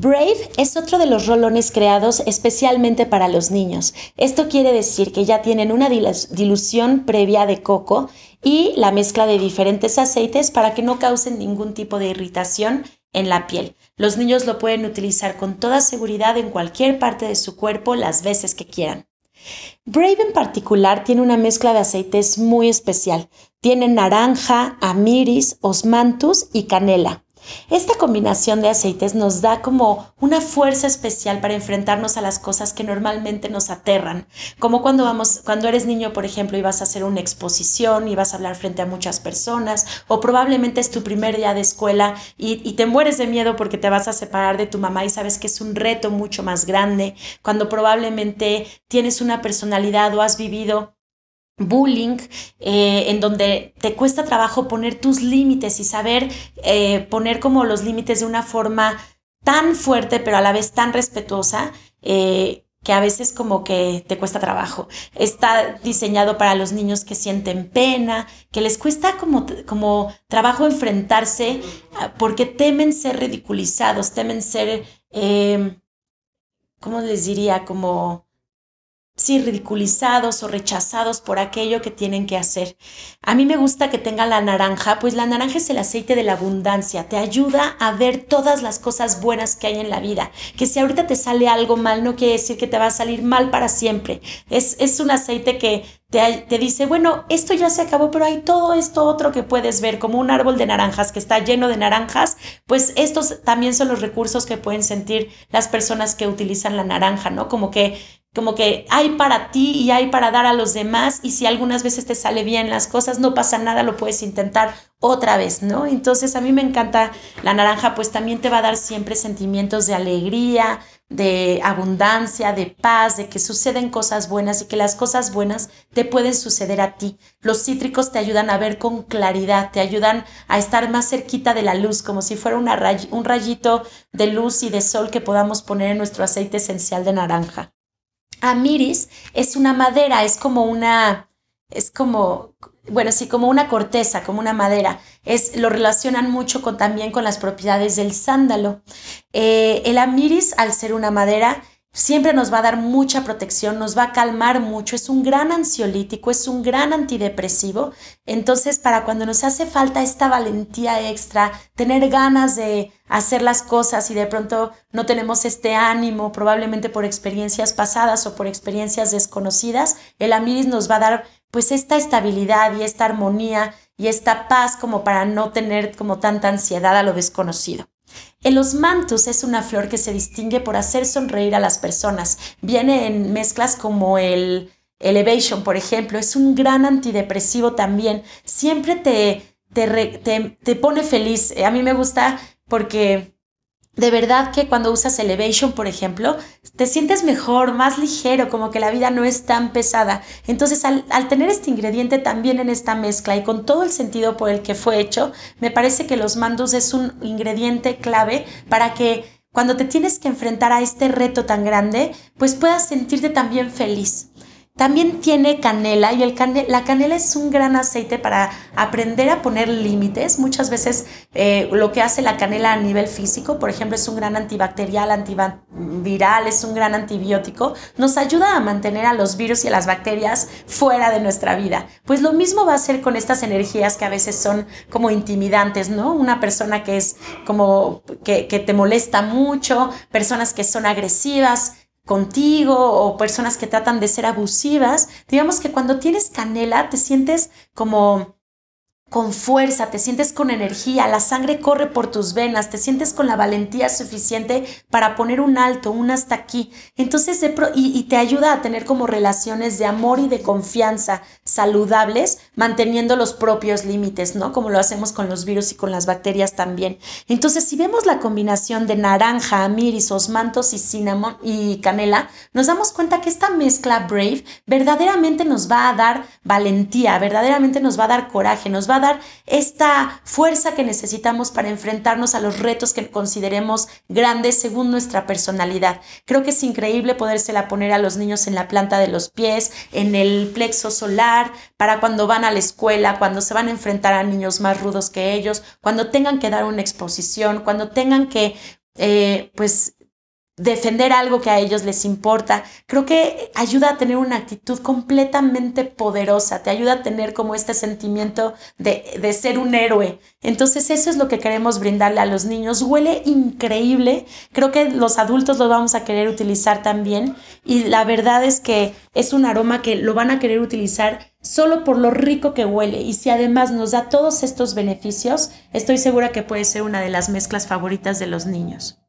Brave es otro de los rolones creados especialmente para los niños. Esto quiere decir que ya tienen una dilución previa de coco y la mezcla de diferentes aceites para que no causen ningún tipo de irritación en la piel. Los niños lo pueden utilizar con toda seguridad en cualquier parte de su cuerpo las veces que quieran. Brave en particular tiene una mezcla de aceites muy especial. Tiene naranja, amiris, osmanthus y canela. Esta combinación de aceites nos da como una fuerza especial para enfrentarnos a las cosas que normalmente nos aterran, como cuando vamos, cuando eres niño, por ejemplo, y vas a hacer una exposición y vas a hablar frente a muchas personas, o probablemente es tu primer día de escuela y, y te mueres de miedo porque te vas a separar de tu mamá y sabes que es un reto mucho más grande, cuando probablemente tienes una personalidad o has vivido bullying, eh, en donde te cuesta trabajo poner tus límites y saber eh, poner como los límites de una forma tan fuerte, pero a la vez tan respetuosa, eh, que a veces como que te cuesta trabajo. Está diseñado para los niños que sienten pena, que les cuesta como, como trabajo enfrentarse ah, porque temen ser ridiculizados, temen ser, ¿cómo les diría? Como sí, ridiculizados o rechazados por aquello que tienen que hacer. A mí me gusta que tenga la naranja, pues la naranja es el aceite de la abundancia, te ayuda a ver todas las cosas buenas que hay en la vida, que si ahorita te sale algo mal no quiere decir que te va a salir mal para siempre. Es, es un aceite que te, te, dice, bueno, esto ya se acabó, pero hay todo esto otro que puedes ver, como un árbol de naranjas que está lleno de naranjas, pues estos también son los recursos que pueden sentir las personas que utilizan la naranja, ¿no? Como que como que hay para ti y hay para dar a los demás y si algunas veces te sale bien las cosas, no pasa nada, lo puedes intentar otra vez, ¿no? Entonces a mí me encanta la naranja, pues también te va a dar siempre sentimientos de alegría, de abundancia, de paz, de que suceden cosas buenas y que las cosas buenas te pueden suceder a ti. Los cítricos te ayudan a ver con claridad, te ayudan a estar más cerquita de la luz, como si fuera un rayito de luz y de sol que podamos poner en nuestro aceite esencial de naranja. Amiris es una madera, es como una, es como, bueno, sí, como una corteza, como una madera. Es, lo relacionan mucho con, también con las propiedades del sándalo. Eh, el amiris, al ser una madera, siempre nos va a dar mucha protección, nos va a calmar mucho, es un gran ansiolítico, es un gran antidepresivo. Entonces, para cuando nos hace falta esta valentía extra, tener ganas de hacer las cosas y de pronto no tenemos este ánimo, probablemente por experiencias pasadas o por experiencias desconocidas, el amiris nos va a dar pues esta estabilidad y esta armonía y esta paz como para no tener como tanta ansiedad a lo desconocido. El osmanthus es una flor que se distingue por hacer sonreír a las personas. Viene en mezclas como el Elevation, por ejemplo. Es un gran antidepresivo también. Siempre te, te, te pone feliz. A mí me gusta porque de verdad que cuando usas Elevation, por ejemplo, te sientes mejor, más ligero, como que la vida no es tan pesada. Entonces, al, tener este ingrediente también en esta mezcla y con todo el sentido por el que fue hecho, me parece que los mandos es un ingrediente clave para que cuando te tienes que enfrentar a este reto tan grande, pues puedas sentirte también feliz. También tiene canela y el la canela es un gran aceite para aprender a poner límites. Muchas veces eh, lo que hace la canela a nivel físico, por ejemplo, es un gran antibacterial, antiviral, es un gran antibiótico, nos ayuda a mantener a los virus y a las bacterias fuera de nuestra vida. Pues lo mismo va a ser con estas energías que a veces son como intimidantes, ¿no? Una persona que es como que te molesta mucho, personas que son agresivas, contigo o personas que tratan de ser abusivas, digamos que cuando tienes canela te sientes como con fuerza, te sientes con energía, la sangre corre por tus venas, te sientes con la valentía suficiente para poner un alto, un hasta aquí. Entonces, y, y, te ayuda a tener como relaciones de amor y de confianza saludables, manteniendo los propios límites, ¿no? Como lo hacemos con los virus y con las bacterias también. Entonces, si vemos la combinación de naranja, amiris, osmantos y cinnamon y canela, nos damos cuenta que esta mezcla Brave verdaderamente nos va a dar valentía, verdaderamente nos va a dar coraje, nos va a dar esta fuerza que necesitamos para enfrentarnos a los retos que consideremos grandes según nuestra personalidad. Creo que es increíble podérsela poner a los niños en la planta de los pies, en el plexo solar, para cuando van a la escuela, cuando se van a enfrentar a niños más rudos que ellos, cuando tengan que dar una exposición, cuando tengan que eh, pues defender algo que a ellos les importa. Creo que ayuda a tener una actitud completamente poderosa, te ayuda a tener como este sentimiento de, de, ser un héroe. Entonces eso es lo que queremos brindarle a los niños. Huele increíble, creo que los adultos lo vamos a querer utilizar también y la verdad es que es un aroma que lo van a querer utilizar solo por lo rico que huele y si además nos da todos estos beneficios, estoy segura que puede ser una de las mezclas favoritas de los niños.